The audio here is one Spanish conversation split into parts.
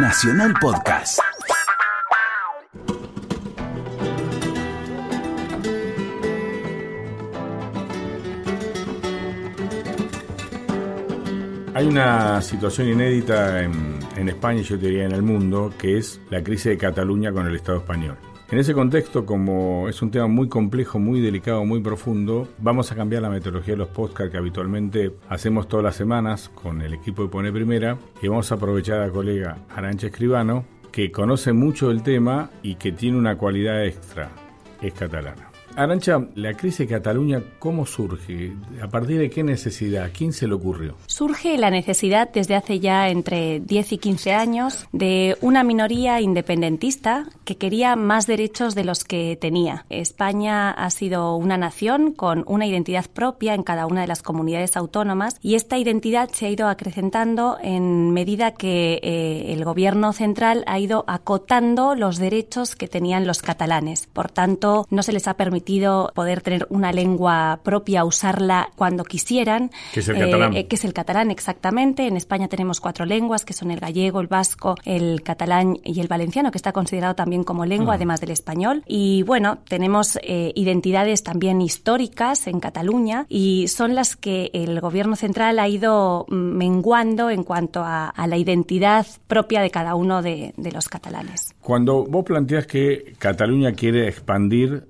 Nacional Podcast. Hay una situación inédita en, en España y yo diría en el mundo, que es la crisis de Cataluña con el Estado español. En ese contexto, como es un tema muy complejo, muy delicado, muy profundo, vamos a cambiar la metodología de los podcasts que habitualmente hacemos todas las semanas con el equipo de Pone Primera y vamos a aprovechar a la colega Arancha Escribano, que conoce mucho el tema y que tiene una cualidad extra, es catalana. Arancha, la crisis Cataluña, ¿cómo surge? ¿A partir de qué necesidad? ¿A quién se le ocurrió? Surge la necesidad desde hace ya entre 10 y 15 años de una minoría independentista que quería más derechos de los que tenía. España ha sido una nación con una identidad propia en cada una de las comunidades autónomas y esta identidad se ha ido acrecentando en medida que eh, el gobierno central ha ido acotando los derechos que tenían los catalanes. Por tanto, no se les ha permitido poder tener una lengua propia, usarla cuando quisieran. Que es el catalán. Eh, que es el catalán, exactamente. En España tenemos cuatro lenguas, que son el gallego, el vasco, el catalán y el valenciano, que está considerado también como lengua, además del español. Y bueno, tenemos eh, identidades también históricas en Cataluña y son las que el gobierno central ha ido menguando en cuanto a, la identidad propia de cada uno de, de los catalanes. Cuando vos planteas que Cataluña quiere expandir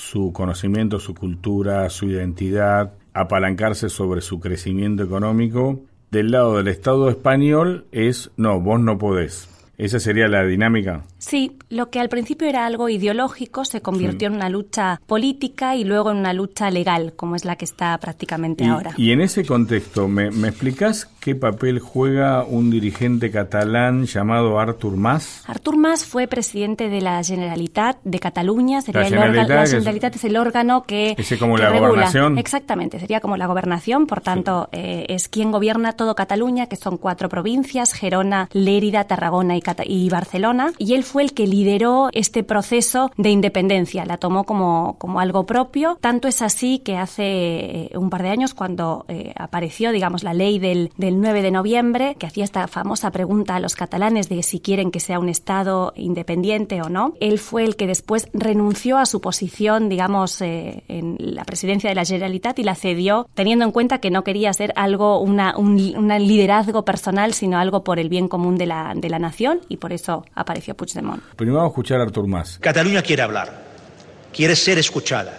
su conocimiento, su cultura, su identidad, apalancarse sobre su crecimiento económico. Del lado del Estado español es, no, vos no podés. ¿Esa sería la dinámica? Sí, lo que al principio era algo ideológico se convirtió en una lucha política y luego en una lucha legal, como es la que está prácticamente ahora. Y en ese contexto, ¿me, ¿me, explicas qué papel juega un dirigente catalán llamado Artur Mas? Artur Mas fue presidente de la Generalitat de Cataluña. Sería la, el Generalitat, la Generalitat es, el órgano que. Ese como que la regula. gobernación. Exactamente, sería como la gobernación, por tanto, sí. eh, es quien gobierna todo Cataluña, que son cuatro provincias: Gerona, Lérida, Tarragona y y Barcelona, y él fue el que lideró este proceso de independencia, la tomó como, como algo propio. Tanto es así que hace eh, un par de años, cuando eh, apareció, digamos, la ley del, del 9 de noviembre, que hacía esta famosa pregunta a los catalanes de si quieren que sea un Estado independiente o no, él fue el que después renunció a su posición, digamos, eh, en la presidencia de la Generalitat y la cedió, teniendo en cuenta que no quería ser algo, una, un, un liderazgo personal, sino algo por el bien común de la, de la nación y por eso apareció Puigdemont. Primero vamos a escuchar a Artur Mas. Cataluña quiere hablar, quiere ser escuchada,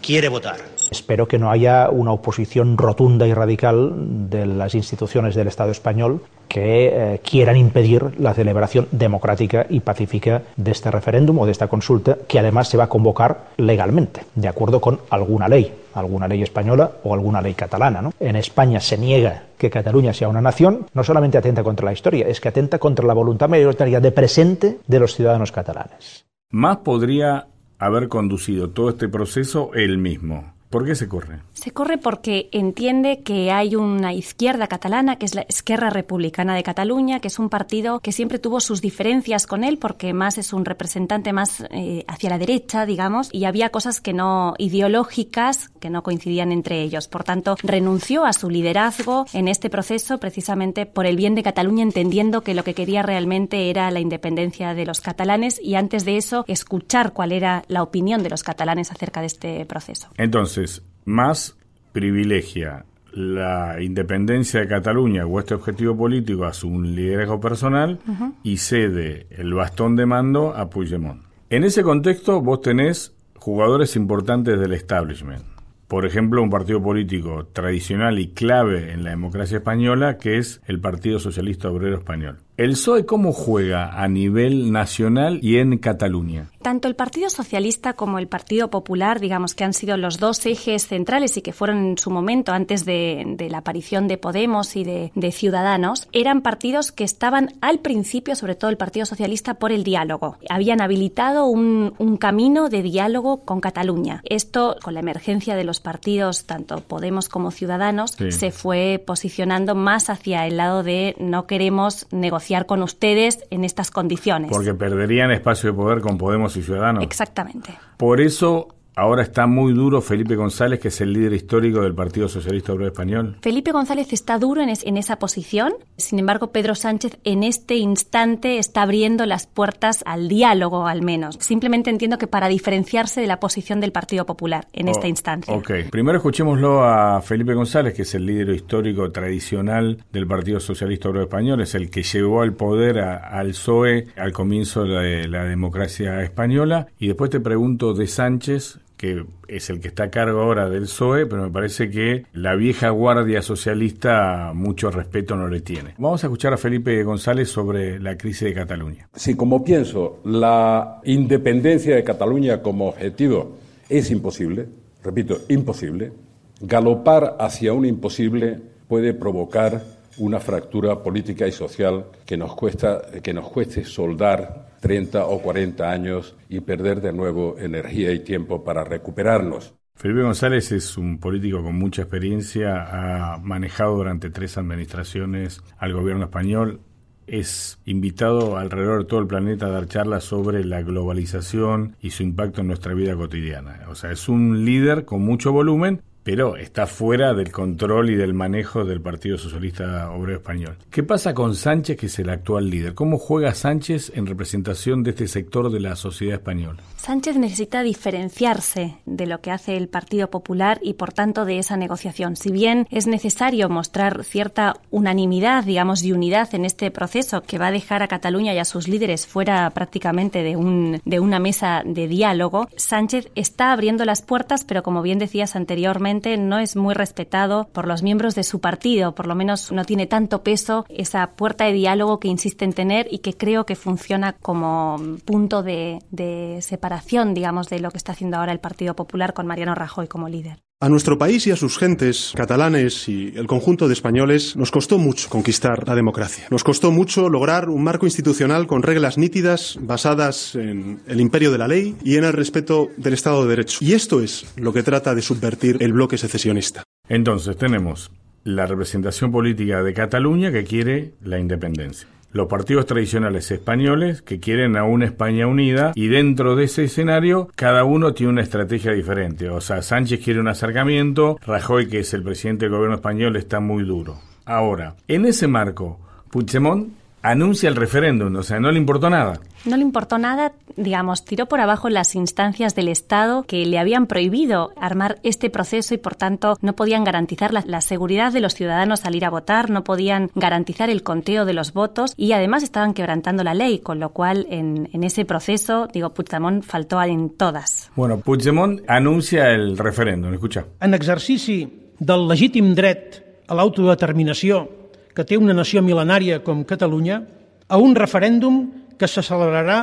quiere votar. Espero que no haya una oposición rotunda y radical de las instituciones del Estado español que eh, quieran impedir la celebración democrática y pacífica de este referéndum o de esta consulta, que además se va a convocar legalmente, de acuerdo con alguna ley, alguna ley española o alguna ley catalana. En España se niega que Cataluña sea una nación, no solamente atenta contra la historia, es que atenta contra la voluntad mayoritaria de presente de los ciudadanos catalanes. Más podría haber conducido todo este proceso él mismo. ¿Por qué se corre? Se corre porque entiende que hay una izquierda catalana, que es la Esquerra Republicana de Cataluña, que es un partido que siempre tuvo sus diferencias con él, porque más es un representante más eh, hacia la derecha, digamos, y había cosas que no ideológicas que no coincidían entre ellos. Por tanto, renunció a su liderazgo en este proceso precisamente por el bien de Cataluña, entendiendo que lo que quería realmente era la independencia de los catalanes y antes de eso escuchar cuál era la opinión de los catalanes acerca de este proceso. Entonces, más privilegia la independencia de Cataluña o este objetivo político a su liderazgo personal uh -huh. y cede el bastón de mando a Puigdemont. En ese contexto vos tenés jugadores importantes del establishment. Por ejemplo, un partido político tradicional y clave en la democracia española que es el Partido Socialista Obrero Español. ¿El PSOE cómo juega a nivel nacional y en Cataluña? Tanto el Partido Socialista como el Partido Popular, digamos que han sido los dos ejes centrales y que fueron en su momento, antes de, de la aparición de Podemos y de, de, Ciudadanos, eran partidos que estaban al principio, sobre todo el Partido Socialista, por el diálogo. Habían habilitado un, un camino de diálogo con Cataluña. Esto, con la emergencia de los partidos, tanto Podemos como Ciudadanos, sí. se fue posicionando más hacia el lado de no queremos negociar con ustedes en estas condiciones. Porque perderían espacio de poder con Podemos y Ciudadanos. Exactamente. Por eso Ahora está muy duro Felipe González, que es el líder histórico del Partido Socialista Obrero Español. Felipe González está duro en, en, esa posición. Sin embargo, Pedro Sánchez en este instante está abriendo las puertas al diálogo, al menos. Simplemente entiendo que para diferenciarse de la posición del Partido Popular en esta oh, instancia. Ok. Primero escuchémoslo a Felipe González, que es el líder histórico tradicional del Partido Socialista Obrero Español. Es el que llevó al poder al PSOE al comienzo de la democracia española. Y después te pregunto de Sánchez que es el que está a cargo ahora del PSOE, pero me parece que la vieja guardia socialista mucho respeto no le tiene. Vamos a escuchar a Felipe González sobre la crisis de Cataluña. Sí, como pienso, la independencia de Cataluña como objetivo es imposible, repito, imposible, galopar hacia un imposible puede provocar una fractura política y social que nos, cuesta, que nos cueste soldar 30 o 40 años y perder de nuevo energía y tiempo para recuperarnos. Felipe González es un político con mucha experiencia, ha manejado durante tres administraciones al gobierno español, es invitado alrededor de todo el planeta a dar charlas sobre la globalización y su impacto en nuestra vida cotidiana. O sea, es un líder con mucho volumen, pero está fuera del control y del manejo del Partido Socialista Obrero Español. ¿Qué pasa con Sánchez, que es el actual líder? ¿Cómo juega Sánchez en representación de este sector de la sociedad española? Sánchez necesita diferenciarse de lo que hace el Partido Popular y, por tanto, de esa negociación. Si bien es necesario mostrar cierta unanimidad, digamos, y unidad en este proceso que va a dejar a Cataluña y a sus líderes fuera prácticamente de, un, de una mesa de diálogo, Sánchez está abriendo las puertas, pero como bien decías anteriormente, no es muy respetado por los miembros de su partido, por lo menos no tiene tanto peso esa puerta de diálogo que insiste en tener y que creo que funciona como punto de, de separación, digamos, de lo que está haciendo ahora el Partido Popular con Mariano Rajoy como líder. A nuestro país y a sus gentes, catalanes y el conjunto de españoles, nos costó mucho conquistar la democracia. Nos costó mucho lograr un marco institucional con reglas nítidas, basadas en el imperio de la ley y en el respeto del Estado de Derecho. Y esto es lo que trata de subvertir el bloque secesionista. Entonces tenemos la representación política de Cataluña que quiere la independencia los partidos tradicionales españoles que quieren a una España unida y dentro de ese escenario cada uno tiene una estrategia diferente. O sea, Sánchez quiere un acercamiento, Rajoy, que es el presidente del gobierno español, está muy duro. Ahora, en ese marco, Puigdemont anuncia el referéndum, o sea, no le importó nada. No le importó nada, digamos, tiró por abajo las instancias del Estado que le habían prohibido armar este proceso y, por tanto, no podían garantizar la, seguridad de los ciudadanos al ir a votar, no podían garantizar el conteo de los votos y, además, estaban quebrantando la ley, con lo cual, en, en ese proceso, digo, Puigdemont faltó en todas. Bueno, Puigdemont anuncia el referéndum, escucha. En exercici del legítim dret a l'autodeterminació que té una nació mil·lenària com Catalunya a un referèndum que se celebrarà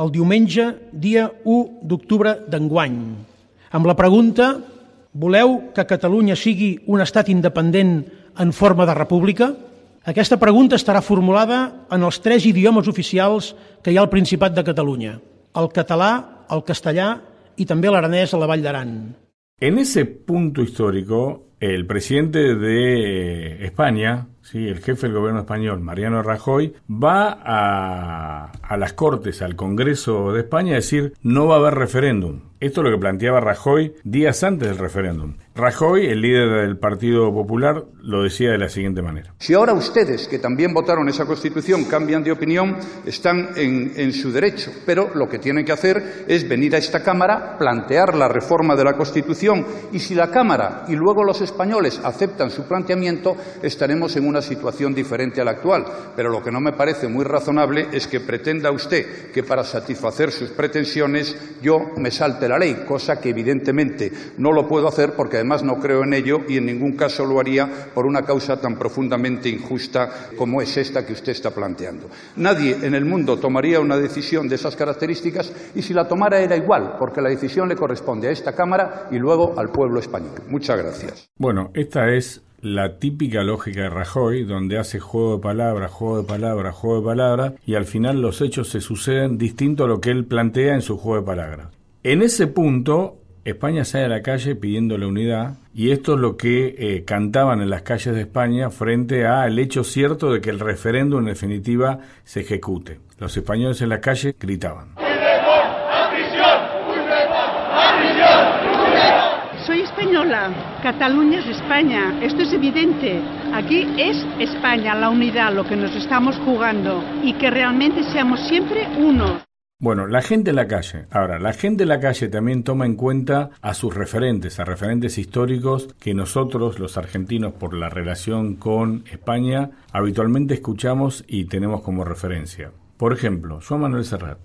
el diumenge, dia 1 d'octubre d'enguany, amb la pregunta voleu que Catalunya sigui un estat independent en forma de república? Aquesta pregunta estarà formulada en els tres idiomes oficials que hi ha al Principat de Catalunya, el català, el castellà i també l'aranès a la Vall d'Aran. En ese punto histórico, el presidente de España, ¿sí? el jefe del gobierno español, Mariano Rajoy, va a, a, las Cortes, al Congreso de España, a decir no va a haber referéndum. Esto es lo que planteaba Rajoy días antes del referéndum. Rajoy, el líder del Partido Popular, lo decía de la siguiente manera. Si ahora ustedes, que también votaron esa Constitución, cambian de opinión, están en, en, su derecho. Pero lo que tienen que hacer es venir a esta Cámara, plantear la reforma de la Constitución y si la Cámara y luego los españoles aceptan su planteamiento, estaremos en una situación diferente a la actual. Pero lo que no me parece muy razonable es que pretenda usted que para satisfacer sus pretensiones yo me salte la ley, cosa que evidentemente no lo puedo hacer porque además no creo en ello y en ningún caso lo haría por una causa tan profundamente injusta como es esta que usted está planteando. Nadie en el mundo tomaría una decisión de esas características y si la tomara era igual, porque la decisión le corresponde a esta Cámara y luego al pueblo español. Muchas gracias. Bueno, esta es la típica lógica de Rajoy, donde hace juego de palabras, juego de palabras, juego de palabras, y al final los hechos se suceden distinto a lo que él plantea en su juego de palabras. En ese punto, España sale a la calle pidiendo la unidad y esto es lo que eh, cantaban en las calles de España frente al hecho cierto de que el referéndum en definitiva se ejecute. Los españoles en la calle gritaban. española. Cataluña es España. Esto es evidente. Aquí es España, la unidad, lo que nos estamos jugando. Y que realmente seamos siempre uno. Bueno, la gente en la calle. Ahora, la gente en la calle también toma en cuenta a sus referentes, a referentes históricos que nosotros, los argentinos, por la relación con España, habitualmente escuchamos y tenemos como referencia. Por ejemplo, Juan Manuel Serrat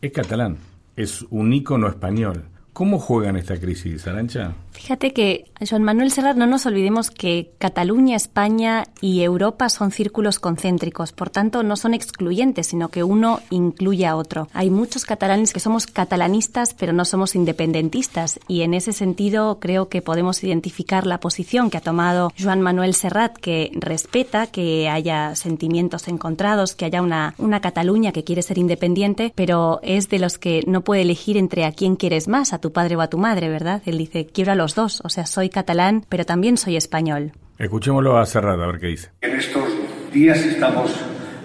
es catalán, es un ícono español. ¿Cómo juegan esta crisis, Arancha? Fíjate que, Juan Manuel Serrat, no nos olvidemos que Cataluña, España y Europa son círculos concéntricos, por tanto no son excluyentes, sino que uno incluye a otro. Hay muchos catalanes que somos catalanistas, pero no somos independentistas, y en ese sentido creo que podemos identificar la posición que ha tomado Juan Manuel Serrat, que respeta que haya sentimientos encontrados, que haya una, una Cataluña que quiere ser independiente, pero es de los que no puede elegir entre a quién quieres más, a tu padre o a tu madre, ¿verdad? Él dice, quiero a los dos, o sea, soy catalán, pero también soy español. Escuchémoslo a Serrat, a ver qué dice. En estos días estamos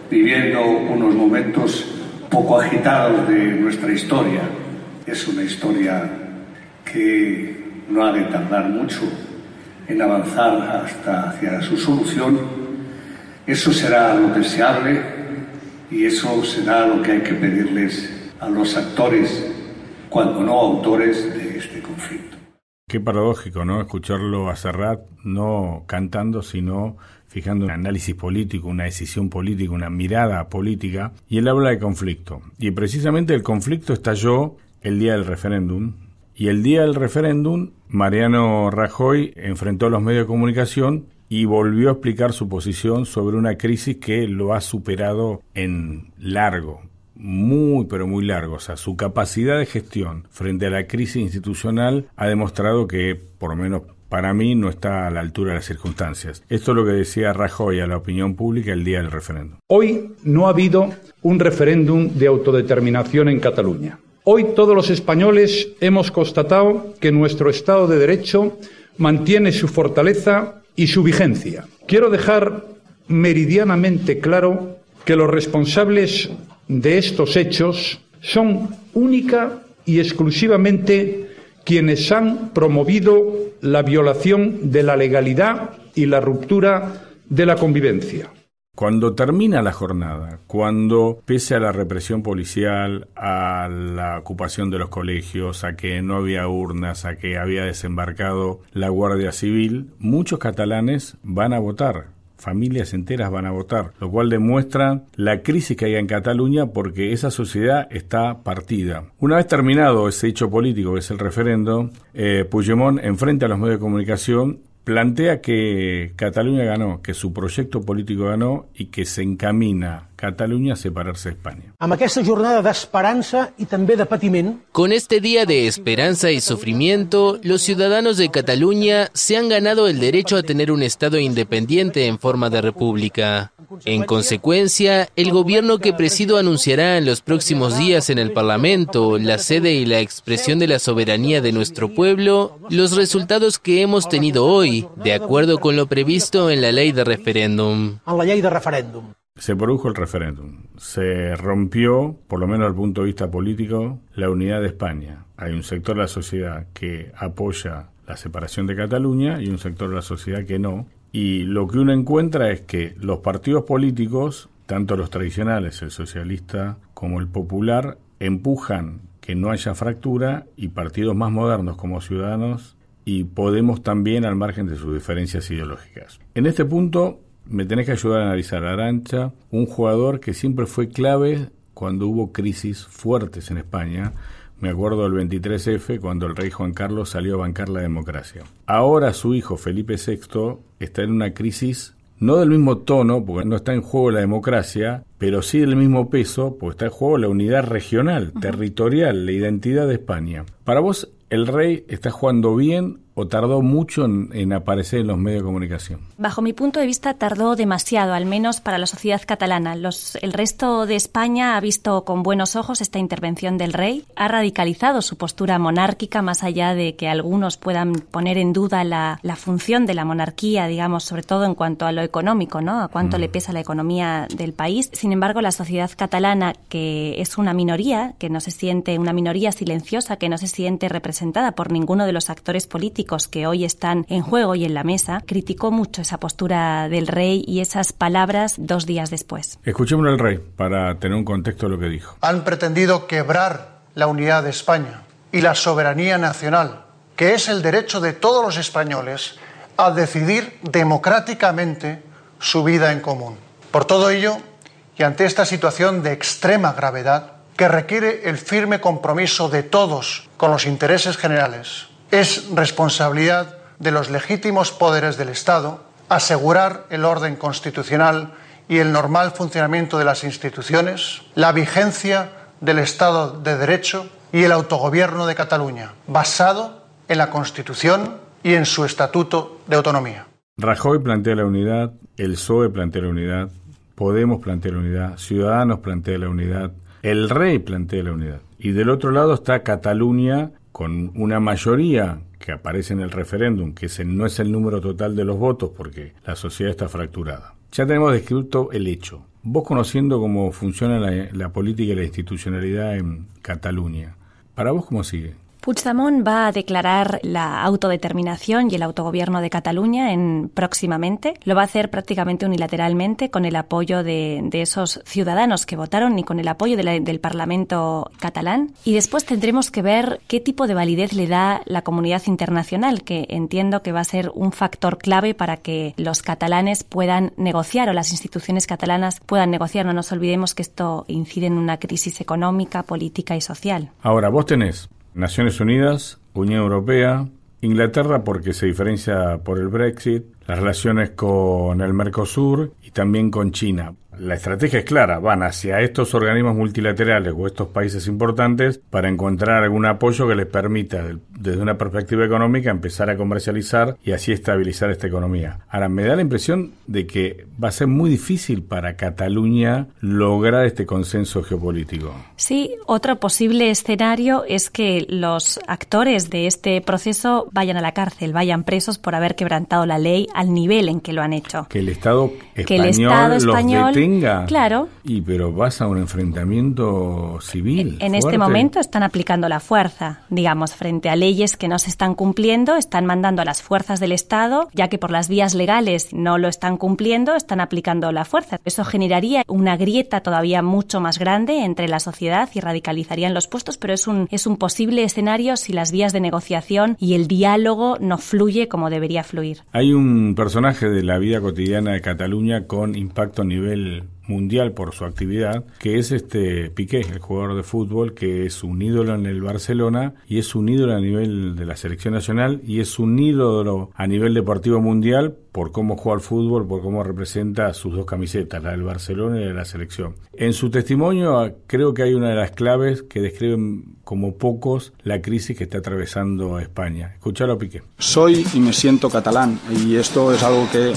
viviendo unos momentos poco agitados de nuestra historia. Es una historia que no ha de tardar mucho en avanzar hasta hacia su solución. Eso será lo deseable y eso será lo que hay que pedirles a los actores, cuando no autores, de este conflicto. Qué paradójico, ¿no? Escucharlo a Serrat no cantando, sino fijando un análisis político, una decisión política, una mirada política, y él habla de conflicto. Y precisamente el conflicto estalló el día del referéndum, y el día del referéndum, Mariano Rajoy enfrentó a los medios de comunicación y volvió a explicar su posición sobre una crisis que lo ha superado en largo, muy pero muy largo. O su capacidad de gestión frente a la crisis institucional ha demostrado que, por lo menos para mí, no está a la altura de las circunstancias. Esto es lo que decía Rajoy a la opinión pública el día del referéndum. Hoy no ha habido un referéndum de autodeterminación en Cataluña. Hoy todos los españoles hemos constatado que nuestro Estado de Derecho mantiene su fortaleza y su vigencia. Quiero dejar meridianamente claro que los responsables de estos hechos son única y exclusivamente quienes han promovido la violación de la legalidad y la ruptura de la convivencia. Cuando termina la jornada, cuando pese a la represión policial, a la ocupación de los colegios, a que no había urnas, a que había desembarcado la Guardia Civil, muchos catalanes van a votar familias enteras van a votar, lo cual demuestra la crisis que hay en Cataluña porque esa sociedad está partida. Una vez terminado ese hecho político que es el referendo, eh, Puigdemont enfrente a los medios de comunicación plantea que Cataluña ganó, que su proyecto político ganó y que se encamina Cataluña a separarse de España. Amb aquesta jornada d'esperança i també de patiment, Con este día de esperanza y sufrimiento, los ciudadanos de Cataluña se han ganado el derecho a tener un Estado independiente en forma de república. En consecuencia, el gobierno que presido anunciará en los próximos días en el Parlamento, la sede y la expresión de la soberanía de nuestro pueblo, los resultados que hemos tenido hoy, de acuerdo con lo previsto en la ley de referéndum. Se produjo el referéndum. Se rompió, por lo menos desde el punto de vista político, la unidad de España. Hay un sector de la sociedad que apoya la separación de Cataluña y un sector de la sociedad que no. Y lo que uno encuentra es que los partidos políticos, tanto los tradicionales, el socialista como el popular, empujan que no haya fractura y partidos más modernos como Ciudadanos y Podemos también al margen de sus diferencias ideológicas. En este punto me tenés que ayudar a analizar a Arancha, un jugador que siempre fue clave cuando hubo crisis fuertes en España. Me acuerdo del 23F cuando el rey Juan Carlos salió a bancar la democracia. Ahora su hijo Felipe VI está en una crisis no del mismo tono, porque no está en juego la democracia, pero sí del mismo peso, porque está en juego la unidad regional, territorial, la identidad de España. Para vos, ¿el rey está jugando bien o tardó mucho en, en, aparecer en los medios de comunicación? Bajo mi punto de vista, tardó demasiado, al menos para la sociedad catalana. Los, el resto de España ha visto con buenos ojos esta intervención del rey, ha radicalizado su postura monárquica, más allá de que algunos puedan poner en duda la, la función de la monarquía, digamos, sobre todo en cuanto a lo económico, ¿no? A cuánto mm. le pesa la economía del país. Sin embargo, la sociedad catalana, que es una minoría, que no se siente, una minoría silenciosa, que no se siente representada por ninguno de los actores políticos, políticos que hoy están en juego y en la mesa, criticó mucho esa postura del rey y esas palabras dos días después. Escuchemos al rey para tener un contexto de lo que dijo. Han pretendido quebrar la unidad de España y la soberanía nacional, que es el derecho de todos los españoles a decidir democráticamente su vida en común. Por todo ello, y ante esta situación de extrema gravedad, que requiere el firme compromiso de todos con los intereses generales, es responsabilidad de los legítimos poderes del Estado asegurar el orden constitucional y el normal funcionamiento de las instituciones, la vigencia del Estado de Derecho y el autogobierno de Cataluña, basado en la Constitución y en su Estatuto de Autonomía. Rajoy plantea la unidad, el PSOE plantea la unidad, Podemos plantea la unidad, Ciudadanos plantea la unidad, el rey plantea la unidad. Y del otro lado está Cataluña con una mayoría que aparece en el referéndum, que no es el número total de los votos porque la sociedad está fracturada. Ya tenemos descrito el hecho. Vos conociendo cómo funciona la, la política y la institucionalidad en Cataluña, ¿para vos cómo sigue? Puigdemont va a declarar la autodeterminación y el autogobierno de Cataluña en, próximamente. Lo va a hacer prácticamente unilateralmente con el apoyo de, esos ciudadanos que votaron y con el apoyo del Parlamento catalán. Y después tendremos que ver qué tipo de validez le da la comunidad internacional, que entiendo que va a ser un factor clave para que los catalanes puedan negociar o las instituciones catalanas puedan negociar. No nos olvidemos que esto incide en una crisis económica, política y social. Ahora, vos tenés Naciones Unidas, Unión Europea, Inglaterra porque se diferencia por el Brexit, las relaciones con el Mercosur y también con China la estrategia es clara, van hacia estos organismos multilaterales o estos países importantes para encontrar algún apoyo que les permita, desde una perspectiva económica, empezar a comercializar y así estabilizar esta economía. Ahora, me da la impresión de que va a ser muy difícil para Cataluña lograr este consenso geopolítico. Sí, otro posible escenario es que los actores de este proceso vayan a la cárcel, vayan presos por haber quebrantado la ley al nivel en que lo han hecho. Que el Estado español, que el Estado español Claro. Y pero vas a un enfrentamiento civil. En este momento están aplicando la fuerza, digamos, frente a leyes que no se están cumpliendo, están mandando a las fuerzas del Estado, ya que por las vías legales no lo están cumpliendo, están aplicando la fuerza. Eso generaría una grieta todavía mucho más grande entre la sociedad y radicalizarían los puestos, pero es un, es un posible escenario si las vías de negociación y el diálogo no fluye como debería fluir. Hay un personaje de la vida cotidiana de Cataluña con impacto a nivel mundial por su actividad, que es este Piqué, el jugador de fútbol, que es un ídolo en el Barcelona y es un ídolo a nivel de la selección nacional y es un ídolo a nivel deportivo mundial por cómo juega al fútbol, por cómo representa sus dos camisetas, la del Barcelona y la de la selección. En su testimonio ah, creo que hay una de las claves que describen como pocos la crisis que está atravesando España. Escuchalo Piqué. Soy y me siento catalán y esto es algo que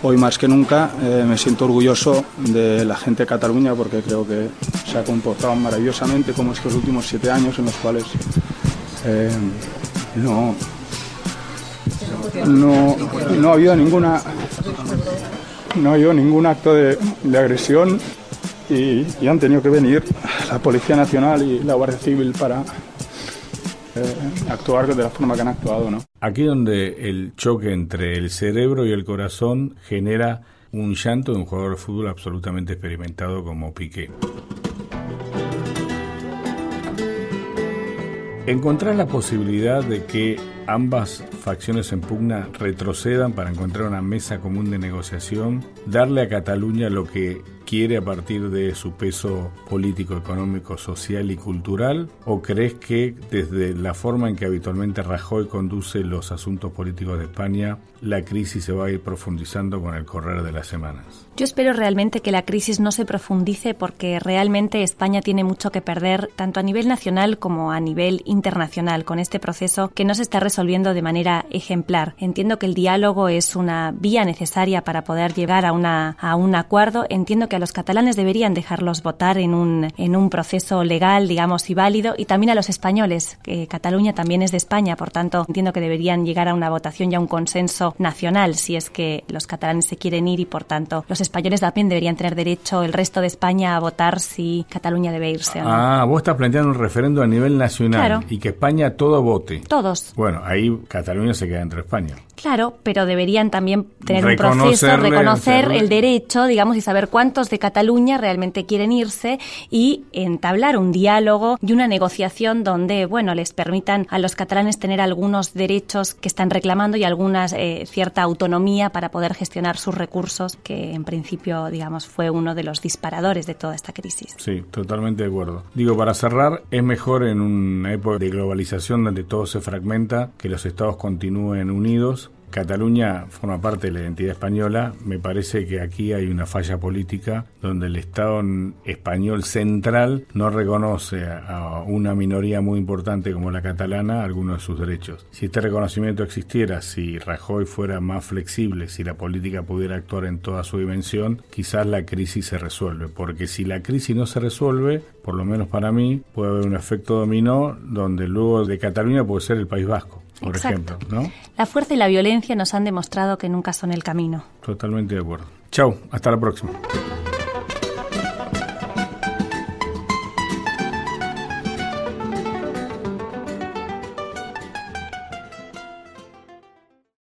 Hoy más que nunca eh, me siento orgulloso de la gente de Cataluña porque creo que se ha comportado maravillosamente como estos últimos siete años en los cuales eh, no, no, ha habido ninguna no ha habido ningún acto de, agresión y, han tenido que venir la Policía Nacional y la Guardia Civil para actuar de la forma que han actuado, ¿no? Aquí donde el choque entre el cerebro y el corazón genera un llanto de un jugador de fútbol absolutamente experimentado como Piqué. Encontrar la posibilidad de que ambas facciones en pugna retrocedan para encontrar una mesa común de negociación, darle a Cataluña lo que quiere a partir de su peso político, económico, social y cultural? ¿O crees que desde la forma en que habitualmente Rajoy conduce los asuntos políticos de España, la crisis se va a ir profundizando con el correr de las semanas? Yo espero realmente que la crisis no se profundice porque realmente España tiene mucho que perder, tanto a nivel nacional como a nivel internacional, con este proceso que no se está resolviendo de manera ejemplar. Entiendo que el diálogo es una vía necesaria para poder llegar a, una, a un acuerdo. Entiendo que a los catalanes deberían dejarlos votar en un, en un proceso legal, digamos, y válido, y también a los españoles. que Cataluña también es de España, por tanto, entiendo que deberían llegar a una votación y a un consenso nacional si es que los catalanes se quieren ir y, por tanto, los españoles también deberían tener derecho, el resto de España, a votar si Cataluña debe irse o no. Ah, vos estás planteando un referendo a nivel nacional Claro. y que España todo vote. Todos. Bueno, ahí Cataluña se queda entre España. Claro, pero deberían también tener un proceso, reconocer hacerle- el derecho, digamos, y saber cuántos de Cataluña realmente quieren irse y entablar un diálogo y una negociación donde, bueno, les permitan a los catalanes tener algunos derechos que están reclamando y algunas eh, cierta autonomía para poder gestionar sus recursos, que en principio, digamos, fue uno de los disparadores de toda esta crisis. Sí, totalmente de acuerdo. Digo, para cerrar, es mejor en una época de globalización donde todo se fragmenta que los estados continúen unidos. Cataluña forma parte de la identidad española. Me parece que aquí hay una falla política donde el Estado español central no reconoce a una minoría muy importante como la catalana algunos de sus derechos. Si este reconocimiento existiera, si Rajoy fuera más flexible, si la política pudiera actuar en toda su dimensión, quizás la crisis se resuelve. Porque si la crisis no se resuelve, por lo menos para mí, puede haber un efecto dominó donde luego de Cataluña puede ser el País Vasco, por Exacto. ejemplo. ¿no? La fuerza y la violencia nos han demostrado que nunca son el camino. Totalmente de acuerdo. Chau, hasta la próxima.